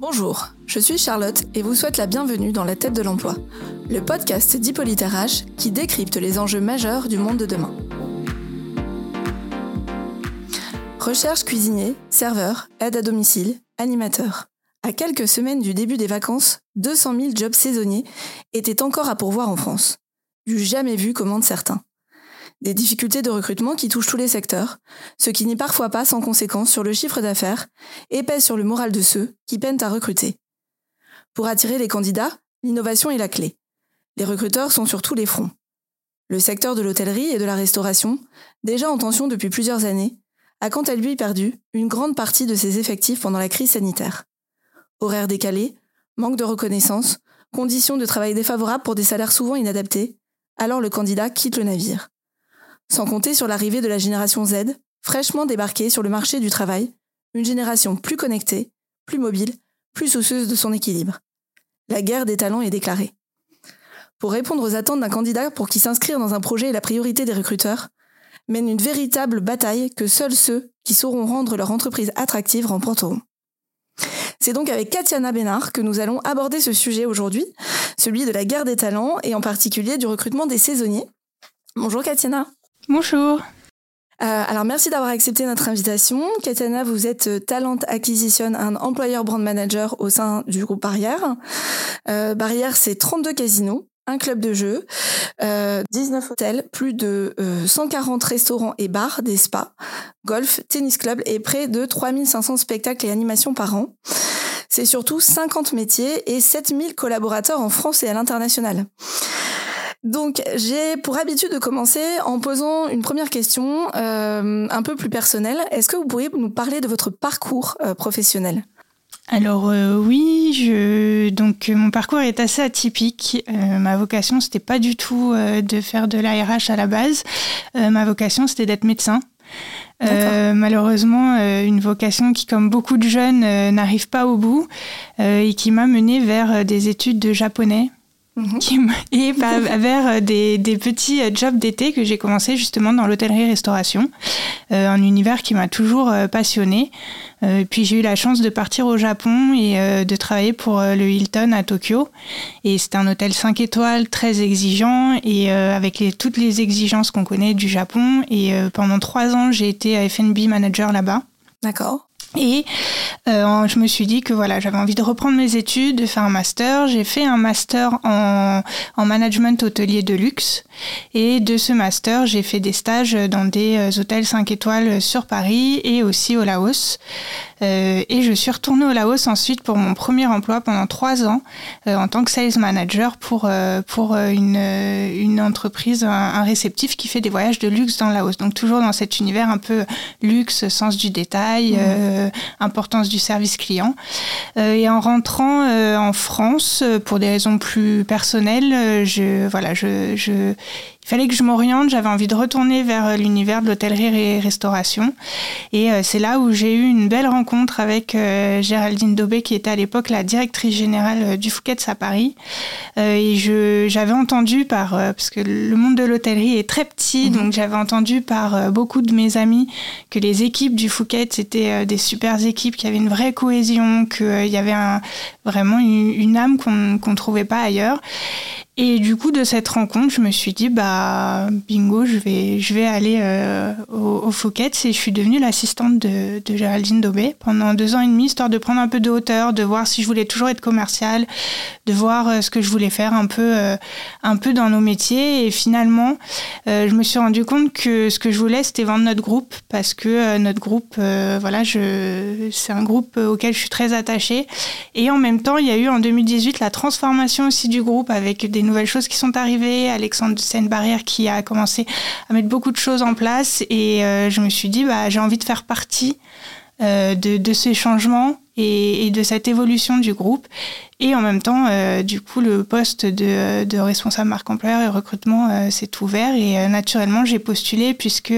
Bonjour, je suis Charlotte et vous souhaite la bienvenue dans La tête de l'emploi, le podcast d'Hippolyte qui décrypte les enjeux majeurs du monde de demain. Recherche cuisinier, serveur, aide à domicile, animateur. À quelques semaines du début des vacances, 200 000 jobs saisonniers étaient encore à pourvoir en France. Du jamais vu, commandent certains. Des difficultés de recrutement qui touchent tous les secteurs, ce qui n'est parfois pas sans conséquence sur le chiffre d'affaires et pèse sur le moral de ceux qui peinent à recruter. Pour attirer les candidats, l'innovation est la clé. Les recruteurs sont sur tous les fronts. Le secteur de l'hôtellerie et de la restauration, déjà en tension depuis plusieurs années, a quant à lui perdu une grande partie de ses effectifs pendant la crise sanitaire. Horaires décalés, manque de reconnaissance, conditions de travail défavorables pour des salaires souvent inadaptés, alors le candidat quitte le navire. Sans compter sur l'arrivée de la génération Z, fraîchement débarquée sur le marché du travail, une génération plus connectée, plus mobile, plus soucieuse de son équilibre. La guerre des talents est déclarée. Pour répondre aux attentes d'un candidat pour qui s'inscrire dans un projet est la priorité des recruteurs, mène une véritable bataille que seuls ceux qui sauront rendre leur entreprise attractive remporteront. C'est donc avec Katiana Bénard que nous allons aborder ce sujet aujourd'hui, celui de la guerre des talents et en particulier du recrutement des saisonniers. Bonjour Katiana. Bonjour. Euh, alors merci d'avoir accepté notre invitation. Katiana, vous êtes euh, Talent Acquisition and Employer Brand Manager au sein du groupe Barrière. Euh, Barrière, c'est 32 casinos, un club de jeu, 19 hôtels, plus de 140 restaurants et bars, des spas, golf, tennis club et près de 3500 spectacles et animations par an. C'est surtout 50 métiers et 7000 collaborateurs en France et à l'international. Donc, j'ai pour habitude de commencer en posant une première question euh, un peu plus personnelle. Est-ce que vous pourriez nous parler de votre parcours euh, professionnel? Alors euh, oui, je... donc mon parcours est assez atypique. ma vocation, c'était pas du tout de faire de l'ARH à la base. ma vocation, c'était d'être médecin. malheureusement, une vocation qui, comme beaucoup de jeunes, n'arrive pas au bout et qui m'a menée vers des études de japonais Mhm. et vers euh, des, des, petits euh, jobs d'été que j'ai commencé justement dans l'hôtellerie-restauration, euh, un univers qui m'a toujours euh, passionné. Euh, puis j'ai eu la chance de partir au Japon et de travailler pour le Hilton à Tokyo. Et c'était un hôtel 5 étoiles très exigeant et avec les, toutes les exigences qu'on connaît du Japon. Et pendant trois ans, j'ai été FNB manager là-bas. D'accord. Et euh, je me suis dit que voilà, j'avais envie de reprendre mes études, de faire un master. J'ai fait un master en, en, management hôtelier de luxe. Et de ce master, j'ai fait des stages dans des euh, hôtels 5 étoiles sur Paris et aussi au Laos. Euh, et je suis retournée au Laos ensuite pour mon premier emploi pendant trois ans euh, en tant que sales manager pour, euh, pour une, une entreprise, un, un, réceptif qui fait des voyages de luxe dans le Laos. Donc toujours dans cet univers un peu luxe, sens du détail, mmh. importance du service client. et en rentrant en France, pour des raisons plus personnelles, je, voilà, je, je il fallait que je m'oriente, j'avais envie de retourner vers euh, l'univers de l'hôtellerie et restauration. Et euh, c'est là où j'ai eu une belle rencontre avec euh, Géraldine Daubé, qui était à l'époque la directrice générale du Fouquet's à Paris. et je, j'avais entendu par, parce que le monde de l'hôtellerie est très petit, mhm. donc j'avais entendu par beaucoup de mes amis que les équipes du Fouquet étaient des super équipes, qui avaient une vraie cohésion, qu'il y avait un, vraiment une, âme qu'on ne trouvait pas ailleurs. Et du coup, de cette rencontre, je me suis dit, bah, bingo, je vais, je vais aller euh, au, au Fouquet's et je suis devenue l'assistante de, de, Géraldine Daubé pendant deux ans et demi, histoire de prendre un peu de hauteur, de voir si je voulais toujours être commerciale, de voir euh, ce que je voulais faire un peu, euh, un peu dans nos métiers. Et finalement, je me suis rendu compte que ce que je voulais, c'était vendre notre groupe parce que notre groupe, voilà, c'est un groupe auquel je suis très attachée. Et en même temps, il y a eu en 2018 la transformation aussi du groupe avec des nouvelles choses qui sont arrivées. Alexandre de Seine-Barrière qui a commencé à mettre beaucoup de choses en place. Et euh, je me suis dit, bah, j'ai envie de faire partie euh, de, de, ces changements et, et, de cette évolution du groupe. Et en même temps, euh, du coup, le poste de, de responsable marque employeur et recrutement s'est ouvert. Et naturellement, j'ai postulé puisque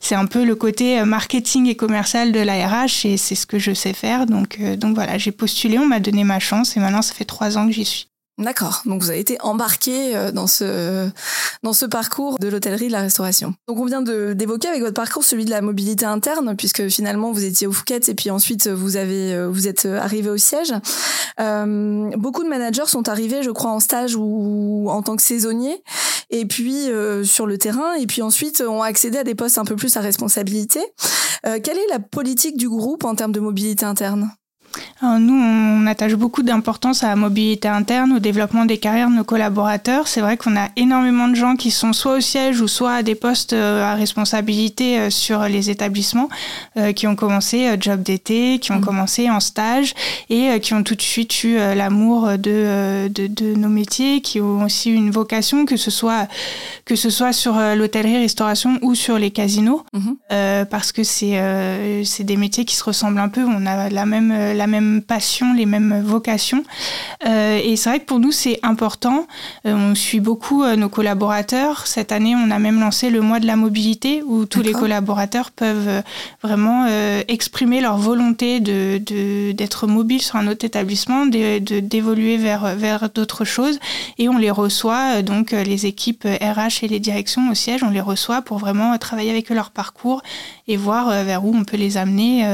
c'est un peu le côté marketing et commercial de l'ARH et c'est ce que je sais faire. Donc, donc voilà, j'ai postulé, on m'a donné ma chance et maintenant, ça fait trois ans que j'y suis. D'accord. Donc vous avez été embarqué euh, dans ce dans ce parcours de l'hôtellerie de la restauration. Donc on vient d'évoquer avec votre parcours celui de la mobilité interne puisque finalement vous étiez au Fouquet et puis ensuite vous avez euh, vous êtes arrivé au siège. Euh, beaucoup de managers sont arrivés, je crois, en stage ou en tant que saisonniers et puis euh, sur le terrain et puis ensuite ont accédé à des postes un peu plus à responsabilité. quelle est la politique du groupe en termes de mobilité interne? Nous, on attache beaucoup d'importance à la mobilité interne, au développement des carrières de nos collaborateurs. C'est vrai qu'on a énormément de gens qui sont soit au siège ou soit à des postes euh, à responsabilité euh, sur les établissements, euh, qui ont commencé job d'été, qui ont mmh. commencé en stage et qui ont tout de suite eu l'amour de, de, nos métiers, qui ont aussi une vocation, que ce soit, que ce soit sur l'hôtellerie-restauration ou sur les casinos, mmh. parce que c'est c'est des métiers qui se ressemblent un peu. On a la même la même passion, les mêmes vocations. Euh, et c'est vrai que pour nous, c'est important. Euh, on suit beaucoup euh, nos collaborateurs. Cette année, on a même lancé le mois de la mobilité où tous les collaborateurs peuvent vraiment exprimer leur volonté de, d'être mobiles sur un autre établissement, de, d'évoluer vers, vers d'autres choses. Et on les reçoit, donc les équipes RH et les directions au siège, on les reçoit pour vraiment travailler avec leur parcours et voir vers où on peut les amener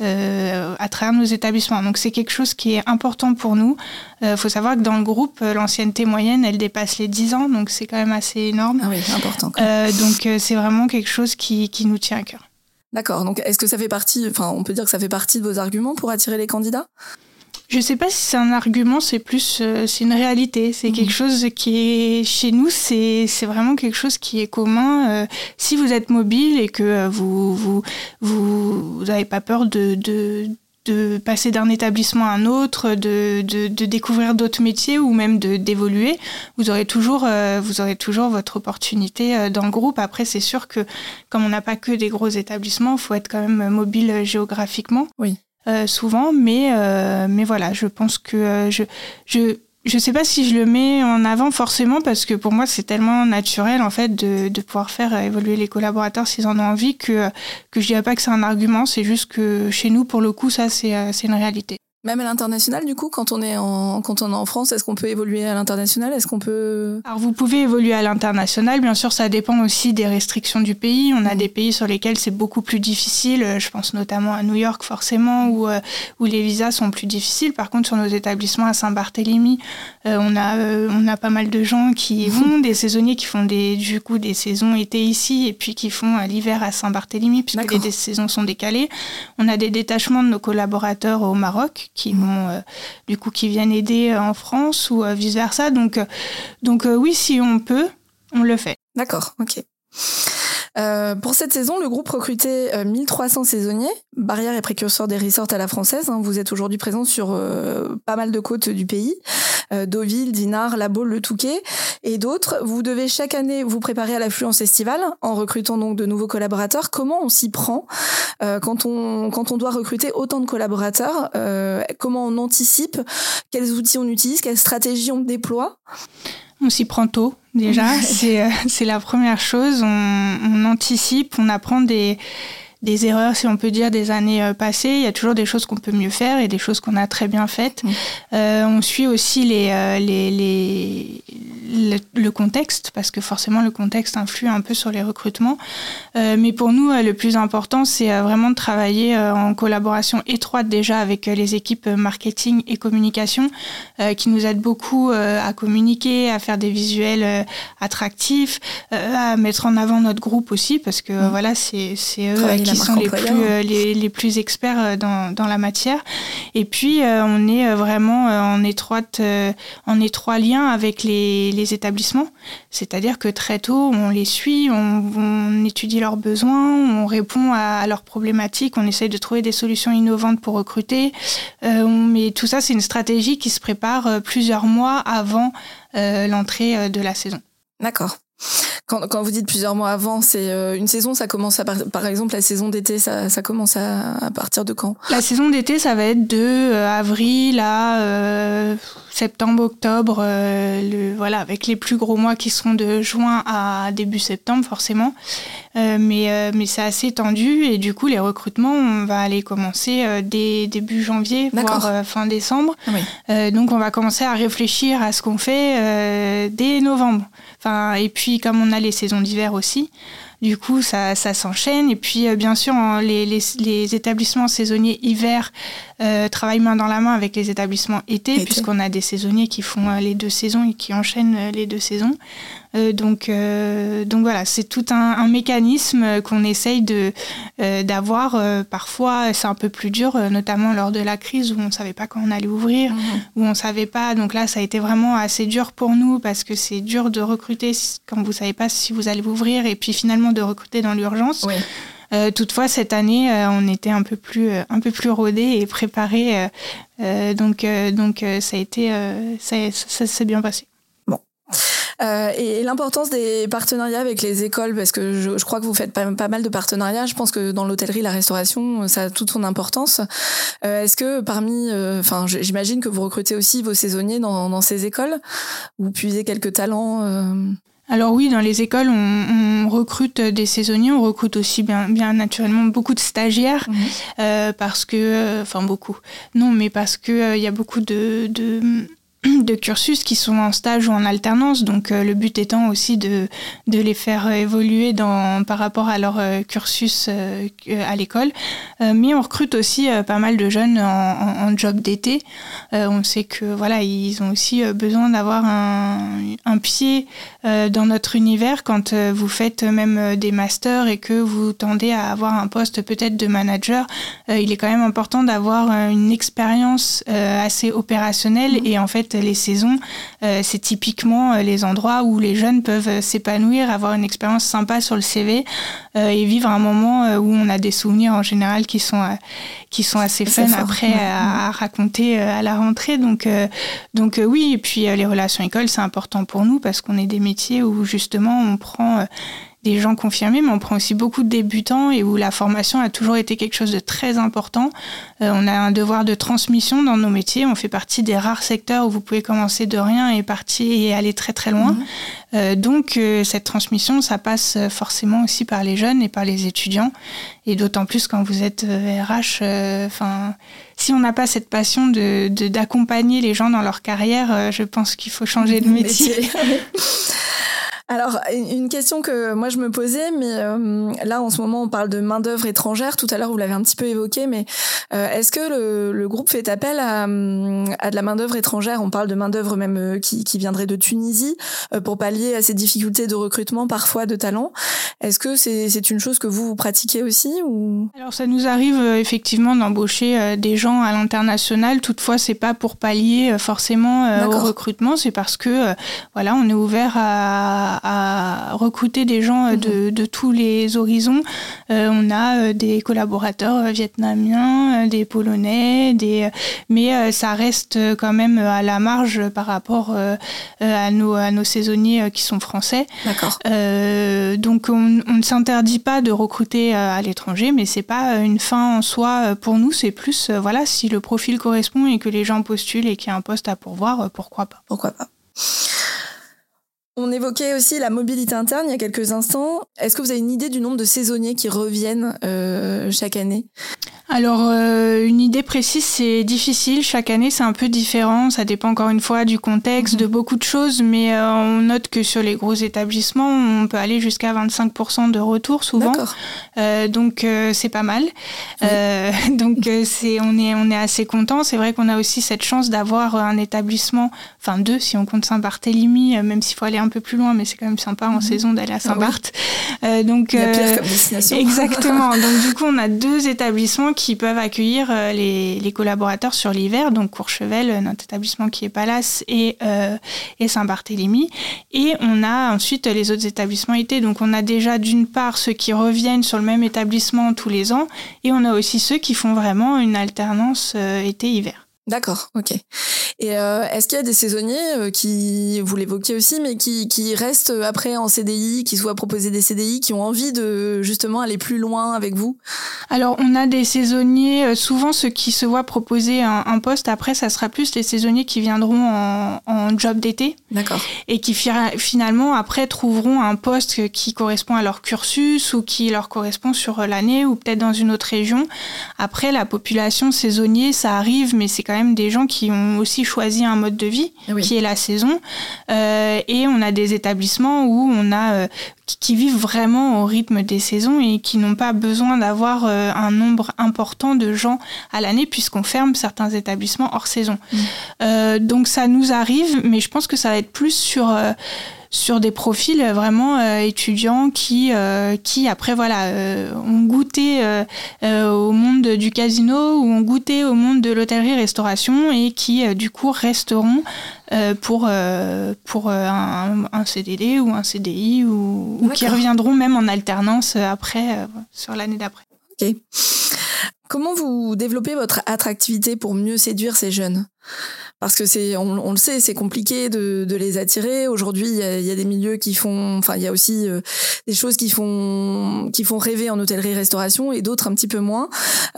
à travers nos établissements. Donc c'est quelque chose qui est important pour nous. Il euh, faut savoir que dans le groupe, euh, l'ancienneté moyenne, elle dépasse les 10 ans, donc c'est quand même assez énorme. Ah oui, important. Euh, donc c'est vraiment quelque chose qui, qui nous tient à cœur. D'accord. Donc est-ce que ça fait partie, enfin on peut dire que ça fait partie de vos arguments pour attirer les candidats? Je sais pas si c'est un argument, c'est plus c'est une réalité. C'est quelque mmh. chose qui est chez nous, c'est c'est vraiment quelque chose qui est commun. si vous êtes mobile et que vous vous vous n'avez pas peur de, de de passer d'un établissement à un autre, de, de, découvrir d'autres métiers ou même de d'évoluer, vous aurez toujours euh, vous aurez toujours votre opportunité euh, dans le groupe. Après, c'est sûr que comme on n'a pas que des gros établissements, il faut être quand même mobile géographiquement. Oui. Euh, souvent, mais mais voilà, je pense que je je je sais pas si je le mets en avant forcément parce que pour moi c'est tellement naturel en fait de, de pouvoir faire évoluer les collaborateurs s'ils en ont envie que que je dirais pas que c'est un argument, c'est juste que chez nous pour le coup ça c'est c'est une réalité. Même à l'international, du coup, quand on est en, quand on est en France, est-ce qu'on peut évoluer à l'international? Est-ce qu'on peut Alors, vous pouvez évoluer à l'international. Bien sûr, ça dépend aussi des restrictions du pays. On a mmh. des pays sur lesquels c'est beaucoup plus difficile. Je pense notamment à New York, forcément, où, euh, où les visas sont plus difficiles. Par contre, sur nos établissements à Saint-Barthélemy, euh, on a, euh, on a pas mal de gens qui y vont, des saisonniers qui font des, du coup, des saisons été ici et puis qui font l'hiver à Saint-Barthélemy, puisque les saisons sont décalées. On a des détachements de nos collaborateurs au Maroc qui euh, du coup qui viennent aider euh, en France ou euh, vice versa. Donc donc oui, si on peut, on le fait. D'accord, ok. Pour cette saison, le groupe recrutait 1300 saisonniers. Barrière et précurseur des resorts à la française. Hein. Vous êtes aujourd'hui présent sur pas mal de côtes du pays. Deauville, Dinard, La Baule, Le Touquet et d'autres. Vous devez chaque année vous préparer à l'affluence estivale en recrutant donc de nouveaux collaborateurs. Comment on s'y prend euh, quand on quand on doit recruter autant de collaborateurs euh, Comment on anticipe Quels outils on utilise Quelles stratégies on déploie? On s'y prend tôt déjà, euh, c'est la première chose. On, on anticipe, on apprend des, des erreurs, si on peut dire, des années euh, passées. Il y a toujours des choses qu'on peut mieux faire et des choses qu'on a très bien faites. Mmh. Euh, on suit aussi les, les, les, le, contexte, parce que forcément le contexte influe un peu sur les recrutements. Euh, mais pour nous, le plus important, c'est vraiment de travailler en collaboration étroite déjà avec les équipes marketing et communication, qui nous aident beaucoup à communiquer, à faire des visuels attractifs, à mettre en avant notre groupe aussi, parce que mmh. voilà, c'est eux qui sont les plus, euh, les, les, plus experts euh, dans, dans, la matière. Et puis, euh, on est vraiment en, étroite, en étroit lien avec les, les établissements. C'est-à-dire que très tôt, on les suit, on, on étudie leurs besoins, on répond à, leurs problématiques, on essaye de trouver des solutions innovantes pour recruter. mais tout ça, c'est une stratégie qui se prépare plusieurs mois avant l'entrée de la saison. D'accord. Quand, quand, vous dites plusieurs mois avant, c'est euh, une saison, ça commence à par, exemple la saison d'été, ça, ça commence à, à, partir de quand? La saison d'été, ça va être de euh, avril à euh, septembre, octobre, le, voilà, avec les plus gros mois qui seront de juin à début septembre forcément. mais mais c'est assez tendu et du coup les recrutements, on va aller commencer dès début janvier, voire fin décembre. donc on va commencer à réfléchir à ce qu'on fait dès novembre. Enfin, et puis comme on a les saisons d'hiver aussi, du coup, ça, ça s'enchaîne. Et puis, euh, bien sûr, les, les, les, établissements saisonniers hiver euh, travaillent main dans la main avec les établissements été, puisqu'on a des saisonniers qui font euh, les deux saisons et qui enchaînent les deux saisons. Euh, donc, euh, donc voilà, c'est tout un, un mécanisme qu'on essaye de d'avoir. parfois, c'est un peu plus dur, notamment lors de la crise où on ne savait pas quand on allait ouvrir, mhm. où on ne savait pas. Donc là, ça a été vraiment assez dur pour nous parce que c'est dur de recruter quand vous ne savez pas si vous allez ouvrir et puis finalement de recruter dans l'urgence. Euh, toutefois, cette année, euh, on était un peu plus, euh, un peu plus rodé et préparé. donc, donc ça a été, ça, ça s'est bien passé. Bon. Et l'importance des partenariats avec les écoles, parce que je, crois que vous faites pas, pas, mal de partenariats. Je pense que dans l'hôtellerie, la restauration, ça a toute son importance. Est-ce que parmi, enfin, j'imagine que vous recrutez aussi vos saisonniers dans, dans ces écoles, vous puisez quelques talents alors oui, dans les écoles, on, recrute des saisonniers, on recrute aussi bien, bien naturellement beaucoup de stagiaires, mhm. euh, parce que, euh, enfin beaucoup, non, mais parce que euh, il y a beaucoup de, de de cursus qui sont en stage ou en alternance. Donc euh, le but étant aussi de, de les faire évoluer dans, par rapport à leur euh, cursus euh, à l'école. mais on recrute aussi pas mal de jeunes en, en, job d'été. on sait que voilà, ils ont aussi besoin d'avoir un, un, pied dans notre univers quand vous faites même des masters et que vous tendez à avoir un poste peut-être de manager. il est quand même important d'avoir une expérience assez opérationnelle mmh. et en fait les saisons, euh, c'est typiquement euh, les endroits où les jeunes peuvent euh, s'épanouir, avoir une expérience sympa sur le CV et vivre un moment où on a des souvenirs en général qui sont qui sont assez fun après à, raconter à la rentrée. Donc donc oui, et puis les relations écoles, c'est important pour nous parce qu'on est des métiers où justement on prend des gens confirmés, mais on prend aussi beaucoup de débutants et où la formation a toujours été quelque chose de très important. Euh, on a un devoir de transmission dans nos métiers. On fait partie des rares secteurs où vous pouvez commencer de rien et partir et aller très très loin. Mhm. Euh, donc euh, cette transmission, ça passe forcément aussi par les jeunes et par les étudiants. Et d'autant plus quand vous êtes RH, enfin, si on n'a pas cette passion de d'accompagner les gens dans leur carrière, je pense qu'il faut changer de métier. Alors, une question que moi je me posais, mais euh, là en ce moment on parle de main-d'œuvre étrangère. Tout à l'heure vous l'avez un petit peu évoqué, mais euh, est-ce que le, le, groupe fait appel à, à de la main-d'œuvre étrangère? On parle de main-d'œuvre même euh, qui, qui, viendrait de Tunisie pour pallier à ces difficultés de recrutement parfois de talents. Est-ce que c'est une chose que vous, vous pratiquez aussi ou? Alors ça nous arrive effectivement d'embaucher des gens à l'international. Toutefois, c'est pas pour pallier forcément au recrutement, c'est parce que voilà, on est ouvert à à, recruter des gens euh, de, de tous les horizons. Euh, on a euh, des collaborateurs vietnamiens, des polonais, des, mais ça reste quand même à la marge par rapport à, nos, à nos saisonniers qui sont français. D'accord. donc on, on ne s'interdit pas de recruter à l'étranger, mais c'est pas une fin en soi pour nous. C'est plus voilà si le profil correspond et que les gens postulent et qu'il y a un poste à pourvoir, pourquoi pas. Pourquoi pas. On évoquait aussi la mobilité interne il y a quelques instants. Est-ce que vous avez une idée du nombre de saisonniers qui reviennent euh, chaque année? Alors, euh, une idée précise, c'est difficile. Chaque année, c'est un peu différent. Ça dépend encore une fois du contexte, mhm. de beaucoup de choses. Mais euh, on note que sur les gros établissements, on peut aller jusqu'à 25% de retour souvent. Euh, donc, c'est pas mal. Donc, c'est, on, est, on est assez content. C'est vrai qu'on a aussi cette chance d'avoir un établissement, enfin deux si on compte Saint-Barthélemy, même s'il faut aller un peu plus loin, mais c'est quand même sympa en mhm. saison d'aller à Saint-Barth. Ah donc, Il y a pire comme destination. Exactement. donc, du coup, on a deux établissements qui peuvent accueillir euh, les, les collaborateurs sur l'hiver, donc Courchevel, euh, notre établissement qui est Palace, et, euh, et Saint-Barthélemy. Et on a ensuite les autres établissements été. Donc on a déjà d'une part ceux qui reviennent sur le même établissement tous les ans, et on a aussi ceux qui font vraiment une alternance été-hiver. D'accord, ok. Et est-ce qu'il y a des saisonniers qui, vous l'évoquez aussi, mais qui, qui restent après en CDI, qui soient proposés des CDI, qui ont envie de justement aller plus loin avec vous? Alors, on a des saisonniers, souvent ceux qui se voient proposer un, un poste, après, ça sera plus les saisonniers qui viendront en, en job d'été. D'accord. Et qui finalement, après, trouveront un poste qui correspond à leur cursus ou qui leur correspond sur l'année ou peut-être dans une autre région. Après, la population saisonnier, ça arrive, mais c'est quand même des gens qui ont aussi choisi un mode de vie, qui est la saison. Euh, et on a des établissements où on a euh, qui vivent vraiment au rythme des saisons et qui n'ont pas besoin d'avoir euh, un nombre important de gens à l'année puisqu'on ferme certains établissements hors saison. Mmh. Euh, donc ça nous arrive, mais je pense que ça va être plus sur sur des profils vraiment euh, étudiants qui, euh, qui après voilà, euh, ont goûté au monde du casino ou ont goûté au monde de l'hôtellerie-restauration et qui du coup resteront pour, pour un, un, CDD ou un CDI ou, ou qui reviendront même en alternance après, sur l'année d'après. Ok. Comment vous développez votre attractivité pour mieux séduire ces jeunes? Parce que c'est, on, le sait, c'est compliqué de, les attirer. Aujourd'hui, il y, a, des milieux qui font, enfin, il y a aussi euh, des choses qui font, qui font rêver en hôtellerie-restauration et d'autres un petit peu moins.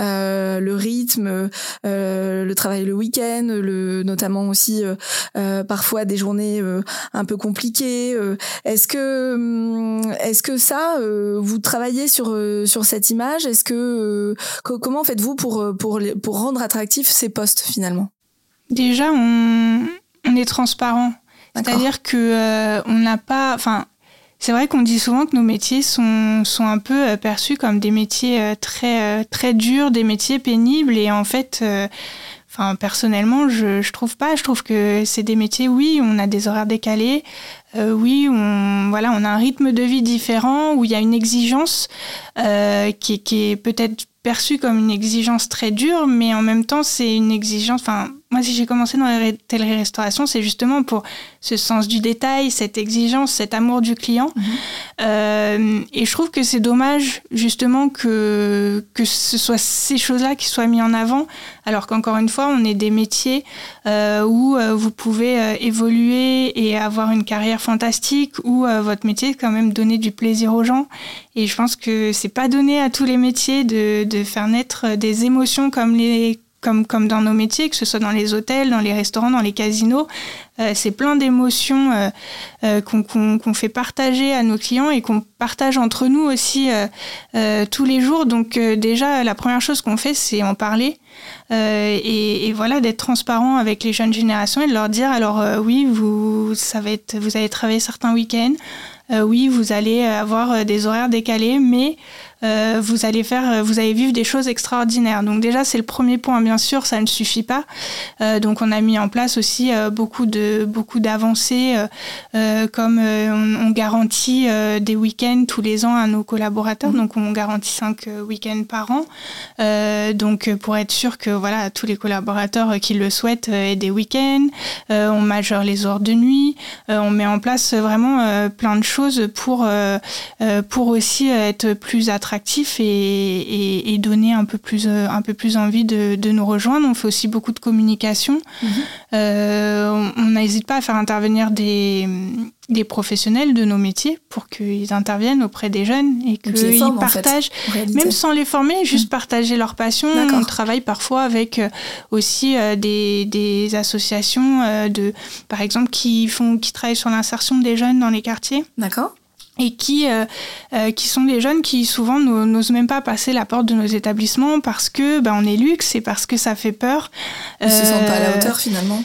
Euh, le rythme, euh, le travail le week-end, le, notamment aussi parfois des journées un peu compliquées. est-ce que, hum, est-ce que ça, vous travaillez sur sur cette image? Est-ce que comment faites-vous pour pour pour rendre attractifs ces postes finalement? Déjà, on, est transparent. C'est-à-dire que euh, on n'a pas. Enfin, c'est vrai qu'on dit souvent que nos métiers sont, sont un peu euh, perçus comme des métiers euh, très, très durs, des métiers pénibles. Et en fait, enfin, personnellement, je, je trouve pas. Je trouve que c'est des métiers, oui, on a des horaires décalés. Oui, on, voilà, on a un rythme de vie différent où il y a une exigence qui, qui est peut-être perçue comme une exigence très dure, mais en même temps, c'est une exigence. Enfin, moi, si j'ai commencé dans la télé-restauration, c'est justement pour ce sens du détail, cette exigence, cet amour du client. Mhm. Euh, et je trouve que c'est dommage, justement, que, que ce soit ces choses-là qui soient mises en avant, alors qu'encore une fois, on est des métiers euh, où euh, vous pouvez euh, évoluer et avoir une carrière fantastique, où euh, votre métier quand même donner du plaisir aux gens. Et je pense que c'est pas donné à tous les métiers de, de faire naître des émotions comme les comme, comme dans nos métiers, que ce soit dans les hôtels, dans les restaurants, dans les casinos. Euh, c'est plein d'émotions euh, euh, qu'on fait partager à nos clients et qu'on partage entre nous aussi tous les jours. Donc déjà, la première chose qu'on fait, c'est en parler. Et, et, voilà, d'être transparent avec les jeunes générations et de leur dire, alors oui, vous, ça va être, vous allez travailler certains week-ends, oui, vous allez avoir des horaires décalés, mais euh, vous allez faire, euh, vous allez vivre des choses extraordinaires. Donc déjà, c'est le premier point. Bien sûr, ça ne suffit pas. Euh, donc on a mis en place aussi beaucoup de beaucoup d'avancées, comme on, garantit des week-ends tous les ans à nos collaborateurs. Mmh. Donc on garantit cinq week-ends par an. donc pour être sûr que voilà tous les collaborateurs qui le souhaitent aient des week-ends. on majeure les heures de nuit. on met en place vraiment plein de choses pour pour aussi être plus attractifs attractif et, et, donner un peu plus, euh, un peu plus envie de, de, nous rejoindre. On fait aussi beaucoup de communication. Mhm. Euh, on n'hésite pas à faire intervenir des, des professionnels de nos métiers pour qu'ils interviennent auprès des jeunes et qu'ils partagent, même sans les former, juste mhm. partager leur passion. On travaille parfois avec euh, aussi des, des, associations de, par exemple, qui font, qui travaillent sur l'insertion des jeunes dans les quartiers. D'accord et qui, euh, euh, qui sont des jeunes qui souvent n'osent même pas passer la porte de nos établissements parce que ben, on est luxe et parce que ça fait peur. Ils ne se sentent pas à la hauteur finalement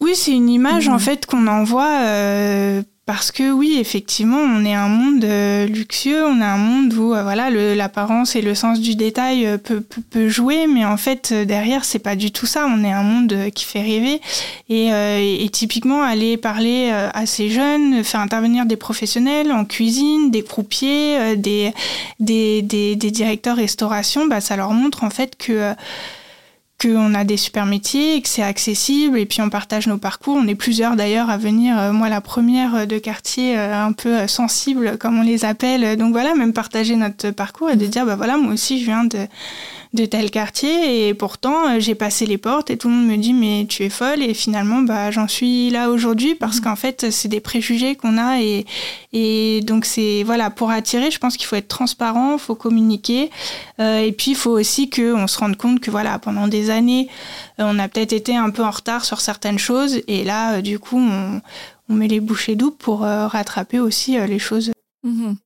Oui, c'est une image en mmh. fait qu'on envoie euh, parce que oui, effectivement, on est un monde euh, luxueux, on est un monde où euh, voilà, l'apparence et le sens du détail euh, peut, jouer, mais en fait derrière c'est pas du tout ça. On est un monde qui fait rêver et, typiquement aller parler à ces jeunes, faire intervenir des professionnels en cuisine, des croupiers, des directeurs restauration, bah, ça leur montre en fait que qu'on a des super métiers, que c'est accessible, et puis on partage nos parcours. On est plusieurs d'ailleurs à venir, euh, moi la première euh, de quartier euh, un peu sensible, comme on les appelle. Donc voilà, même partager notre parcours et de dire, bah voilà, moi aussi je viens de de tel quartier et pourtant j'ai passé les portes et tout le monde me dit mais tu es folle et finalement bah j'en suis là aujourd'hui parce mmh. qu'en fait c'est des préjugés qu'on a et et donc c'est voilà pour attirer je pense qu'il faut être transparent, faut communiquer et puis il faut aussi que on se rende compte que voilà pendant des années on a peut-être été un peu en retard sur certaines choses et là du coup on on met les bouchées doubles pour euh, rattraper aussi euh, les choses. Mhm.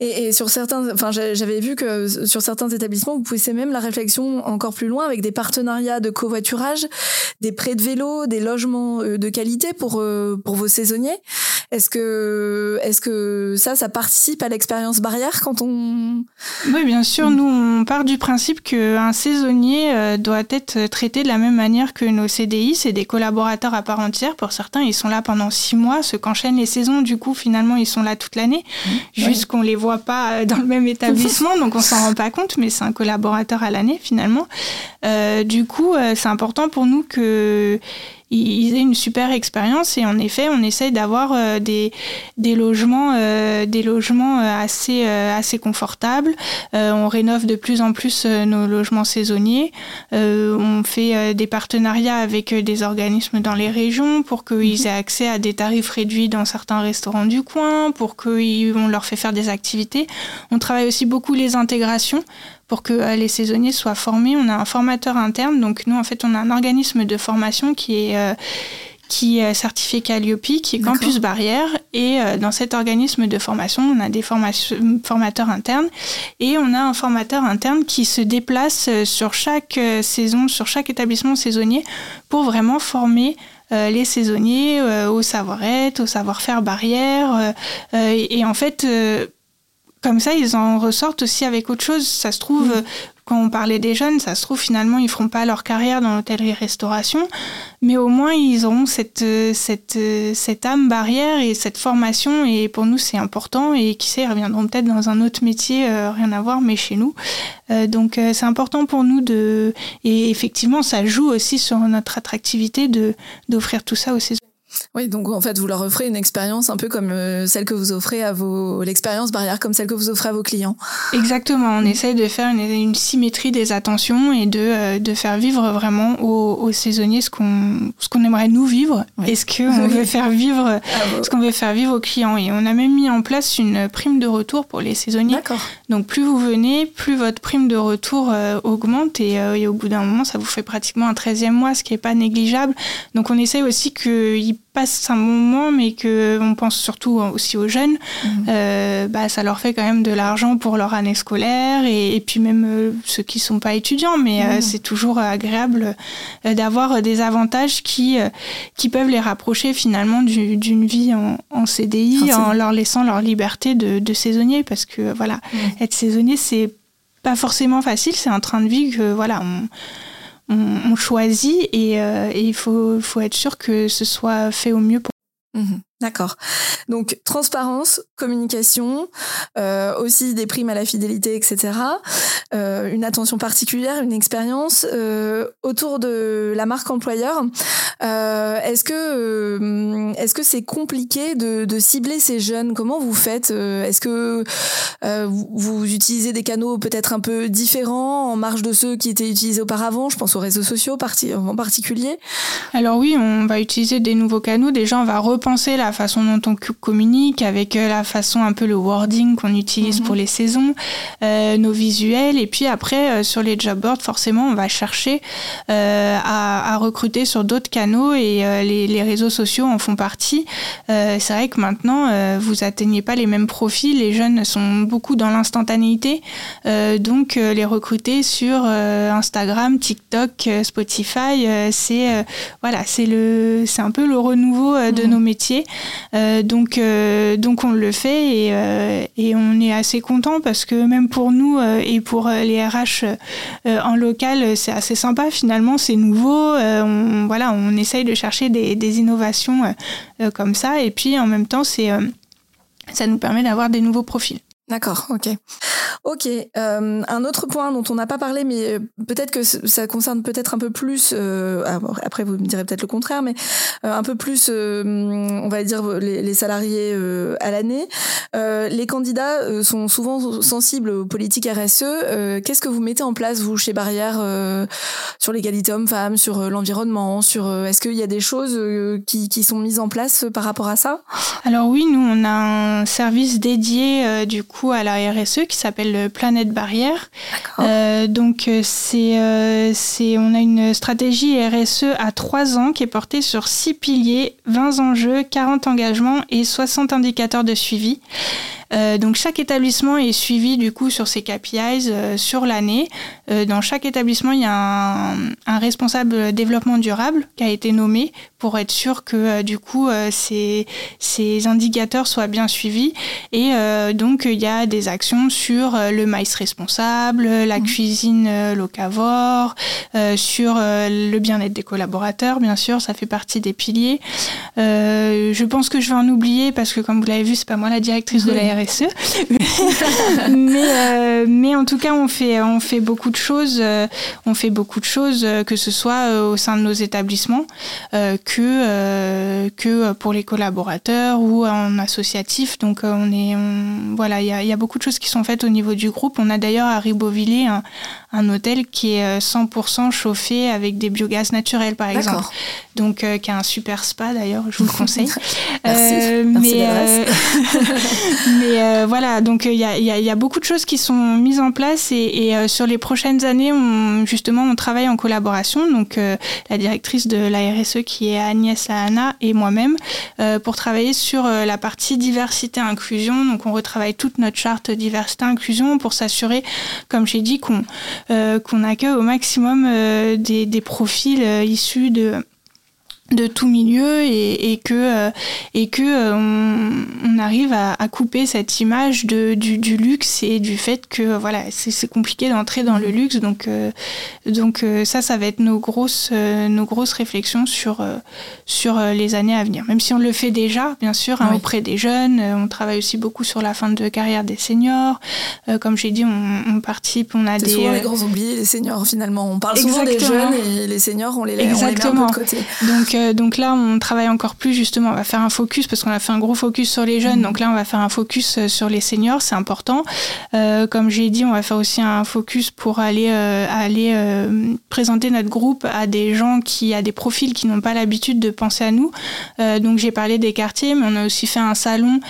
Et, sur certains, enfin, j'avais vu que sur certains établissements, vous poussez même la réflexion encore plus loin avec des partenariats de covoiturage, des prêts de vélo, des logements euh, de qualité pour pour vos saisonniers. Est-ce que, est-ce que ça, ça participe à l'expérience barrière quand on... Oui, bien sûr. Nous, on part du principe qu'un saisonnier euh, doit être traité de la même manière que nos CDI. C'est des collaborateurs à part entière. Pour certains, ils sont là pendant six mois. Ce qu'enchaînent les saisons, du coup, finalement, ils sont là toute l'année. Mmh. Juste qu'on les voit pas euh, dans le même établissement. donc, on s'en rend pas compte, mais c'est un collaborateur à l'année, finalement. Euh, du coup, c'est important pour nous que ils aient une super expérience et en effet on essaye d'avoir euh, des, des logements euh, des logements euh, assez assez confortables. On rénove de plus en plus nos logements saisonniers. On fait des partenariats avec des organismes dans les régions pour qu'ils mhm. aient accès à des tarifs réduits dans certains restaurants du coin pour qu'on leur fait faire des activités. On travaille aussi beaucoup les intégrations pour que euh, les saisonniers soient formés. On a un formateur interne, donc nous en fait on a un organisme de formation qui est euh, qui est certifié Calliope, qui est Campus Barrière. Et euh, dans cet organisme de formation, on a des formateurs internes et on a un formateur interne qui se déplace sur chaque saison, sur chaque établissement saisonnier pour vraiment former les saisonniers au savoir-être, au savoir-faire barrière. et, en fait, comme ça, ils en ressortent aussi avec autre chose. Ça se trouve, mm. quand on parlait des jeunes, ça se trouve finalement, ils feront pas leur carrière dans l'hôtellerie-restauration, mais au moins, ils auront cette, cette, cette âme barrière et cette formation. Et pour nous, c'est important. Et qui sait, ils reviendront peut-être dans un autre métier, euh, rien à voir, mais chez nous. Euh, donc, euh, c'est important pour nous de. Et effectivement, ça joue aussi sur notre attractivité de d'offrir tout ça aux saisons. Oui, donc en fait, vous leur offrez une expérience un peu comme euh, celle que vous offrez à vos l'expérience barrière comme celle que vous offrez à vos clients. Exactement, on essaye de faire une, symétrie des attentions et de, euh, de faire vivre vraiment aux, saisonniers ce qu'on ce qu'on aimerait nous vivre et ce qu'on veut faire vivre ce qu'on veut faire vivre aux clients et on a même mis en place une prime de retour pour les saisonniers. D'accord. Donc plus vous venez, plus votre prime de retour euh, augmente et, et, au bout d'un moment, ça vous fait pratiquement un 13e mois, ce qui est pas négligeable. Donc on essaye aussi qu'ils passe un moment, mais que on pense surtout aussi aux jeunes, mhm. euh, bah, ça leur fait quand même de l'argent pour leur année scolaire et, puis même euh, ceux qui sont pas étudiants, mais euh, mhm. c'est toujours agréable d'avoir des avantages qui qui peuvent les rapprocher finalement d'une vie en, CDI, en leur laissant leur liberté de, de saisonnier, parce que voilà, mhm. être saisonnier c'est pas forcément facile, c'est un train de vie que voilà on on, choisit euh, et, il faut, être sûr que ce soit fait au mieux pour. Mhm. D'accord. Donc transparence, communication, euh, aussi des primes à la fidélité, etc. Euh, une attention particulière, une expérience euh, autour de la marque employeur. Est-ce que est-ce que c'est compliqué de, cibler ces jeunes? Comment vous faites Est-ce que vous utilisez des canaux peut-être un peu différents en marge de ceux qui étaient utilisés auparavant? Je pense aux réseaux sociaux en particulier. Alors oui, on va utiliser des nouveaux canaux. Déjà, on va repenser la façon dont on communique, avec euh, la façon un peu le wording qu'on utilise mhm. pour les saisons, euh, nos visuels. Et puis après, euh, sur les job boards, forcément, on va chercher à, recruter sur d'autres canaux et les, réseaux sociaux en font partie. c'est vrai que maintenant, vous atteignez pas les mêmes profils. Les jeunes sont beaucoup dans l'instantanéité. donc, les recruter sur Instagram, TikTok, Spotify, c'est voilà, c'est le, c'est un peu le renouveau de mhm. nos métiers. Euh, donc, euh, donc on le fait et, euh, et, on est assez content parce que même pour nous et pour les RH en local, c'est assez sympa finalement, c'est nouveau. on, voilà, on essaye de chercher des, des innovations comme ça et puis en même temps, c'est ça nous permet d'avoir des nouveaux profils. D'accord, ok. Ok. Euh, un autre point dont on n'a pas parlé, mais euh, peut-être que ça concerne peut-être un peu plus. Euh, après, vous me direz peut-être le contraire, mais un peu plus, on va dire les, salariés à l'année. les candidats sont souvent sensibles aux politiques RSE. Qu'est-ce que vous mettez en place vous chez Barrière sur l'égalité homme-femme, sur l'environnement, sur Est-ce qu'il y a des choses qui, sont mises en place par rapport à ça? Alors oui, nous on a un service dédié du coup à la RSE qui s'appelle Planète Barrière. Euh, donc euh, c'est, euh, on a une stratégie RSE à trois ans qui est portée sur six piliers, 20 enjeux, 40 engagements et 60 indicateurs de suivi. Euh, donc chaque établissement est suivi du coup sur ses KPIs euh, sur l'année. Euh, dans chaque établissement, il y a un, un, responsable développement durable qui a été nommé pour être sûr que du coup ces, ces, indicateurs soient bien suivis. Et donc il y a des actions sur le maïs responsable, la mmh. cuisine locavore, sur le bien-être des collaborateurs, bien sûr, ça fait partie des piliers. je pense que je vais en oublier parce que comme vous l'avez vu, c'est pas moi la directrice de la mais, euh, mais en tout cas, on fait, on fait beaucoup de choses. Euh, on fait beaucoup de choses, euh, que ce soit au sein de nos établissements, que, que pour les collaborateurs ou en associatif. Donc, on est, voilà, il y a, y a, beaucoup de choses qui sont faites au niveau du groupe. On a d'ailleurs à Ribeauvillé un, un hôtel qui est 100% chauffé avec des biogaz naturels, par exemple. Donc, qui a un super spa d'ailleurs, je vous le conseille. Merci. Merci mais, mais euh, voilà, donc il euh, y a, beaucoup de choses qui sont mises en place et, euh, sur les prochaines années, on, justement, on travaille en collaboration. Donc la directrice de la RSE qui est Agnès Lahana et moi-même pour travailler sur la partie diversité inclusion. Donc on retravaille toute notre charte diversité inclusion pour s'assurer, comme j'ai dit, qu'on qu'on accueille au maximum des profils issus de de tout milieu et, que euh, et que euh, on, arrive à, couper cette image de du, luxe et du fait que voilà c'est compliqué d'entrer dans le luxe. Donc euh, donc ça ça va être nos grosses nos grosses réflexions sur sur les années à venir. Même si on le fait déjà bien sûr hein, auprès des jeunes on travaille aussi beaucoup sur la fin de carrière des seniors. Comme j'ai dit on, participe on a des souvent les grands oubliés les seniors finalement. On parle souvent des jeunes et les seniors on les, Exactement. de côté. Donc donc là, on travaille encore plus justement. On va faire un focus parce qu'on a fait un gros focus sur les jeunes. Mhm. Donc là, on va faire un focus euh, sur les seniors. C'est important. Euh, comme j'ai dit, on va faire aussi un focus pour aller euh, aller présenter notre groupe à des gens qui a des profils qui n'ont pas l'habitude de penser à nous. donc j'ai parlé des quartiers, mais on a aussi fait un salon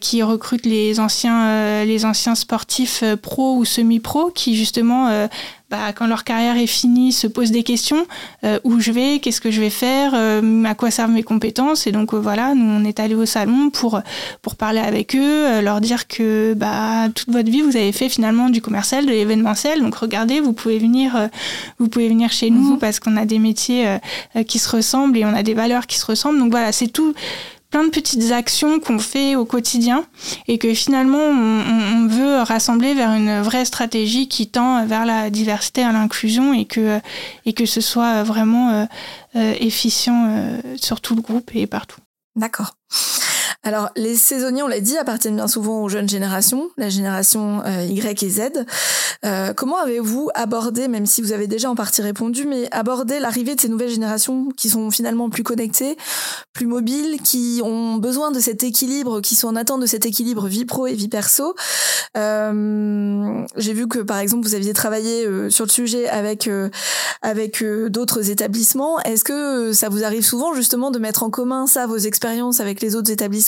qui recrute les anciens les anciens sportifs pro ou semi-pro qui justement bah, quand leur carrière est finie, se posent des questions euh, où je vais, qu'est-ce que je vais faire, euh, à quoi servent mes compétences. Et donc euh, voilà, nous on est allé au salon pour pour parler avec eux, leur dire que bah toute votre vie vous avez fait finalement du commercial, de l'événementiel. Donc regardez, vous pouvez venir vous pouvez venir chez nous mhm. parce qu'on a des métiers qui se ressemblent et on a des valeurs qui se ressemblent. Donc voilà, c'est tout plein de petites actions qu'on fait au quotidien et que finalement on, veut rassembler vers une vraie stratégie qui tend vers la diversité et l'inclusion et que, et que ce soit vraiment euh, euh, efficient euh, sur tout le groupe et partout. D'accord. Alors, les saisonniers, on l'a dit, appartiennent bien souvent aux jeunes générations, la génération euh, Y et Z. Euh, comment avez-vous abordé, même si vous avez déjà en partie répondu, mais abordé l'arrivée de ces nouvelles générations qui sont finalement plus connectées, plus mobiles, qui ont besoin de cet équilibre, qui sont en attente de cet équilibre vie pro et vie perso? Euh, J'ai vu que, par exemple, vous aviez travaillé sur le sujet avec avec d'autres établissements. Est-ce que ça vous arrive souvent justement de mettre en commun ça, vos expériences avec les autres établissements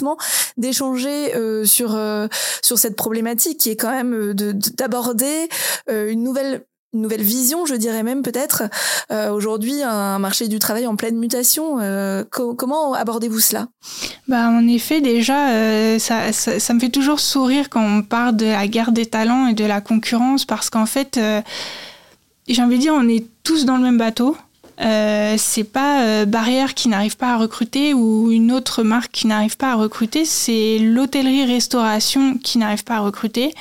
d'échanger euh, sur euh, sur cette problématique qui est quand même euh, de d'aborder une nouvelle nouvelle vision, je dirais même peut-être. Aujourd'hui, un marché du travail en pleine mutation. comment abordez-vous cela? Bah, en effet, déjà, ça, ça, me fait toujours sourire quand on parle de la guerre des talents et de la concurrence, parce qu'en fait, j'ai envie de dire, on est tous dans le même bateau. Euh, c'est pas euh, Barrière qui n'arrive pas à recruter ou une autre marque qui n'arrive pas à recruter, c'est l'hôtellerie-restauration qui n'arrive pas à recruter.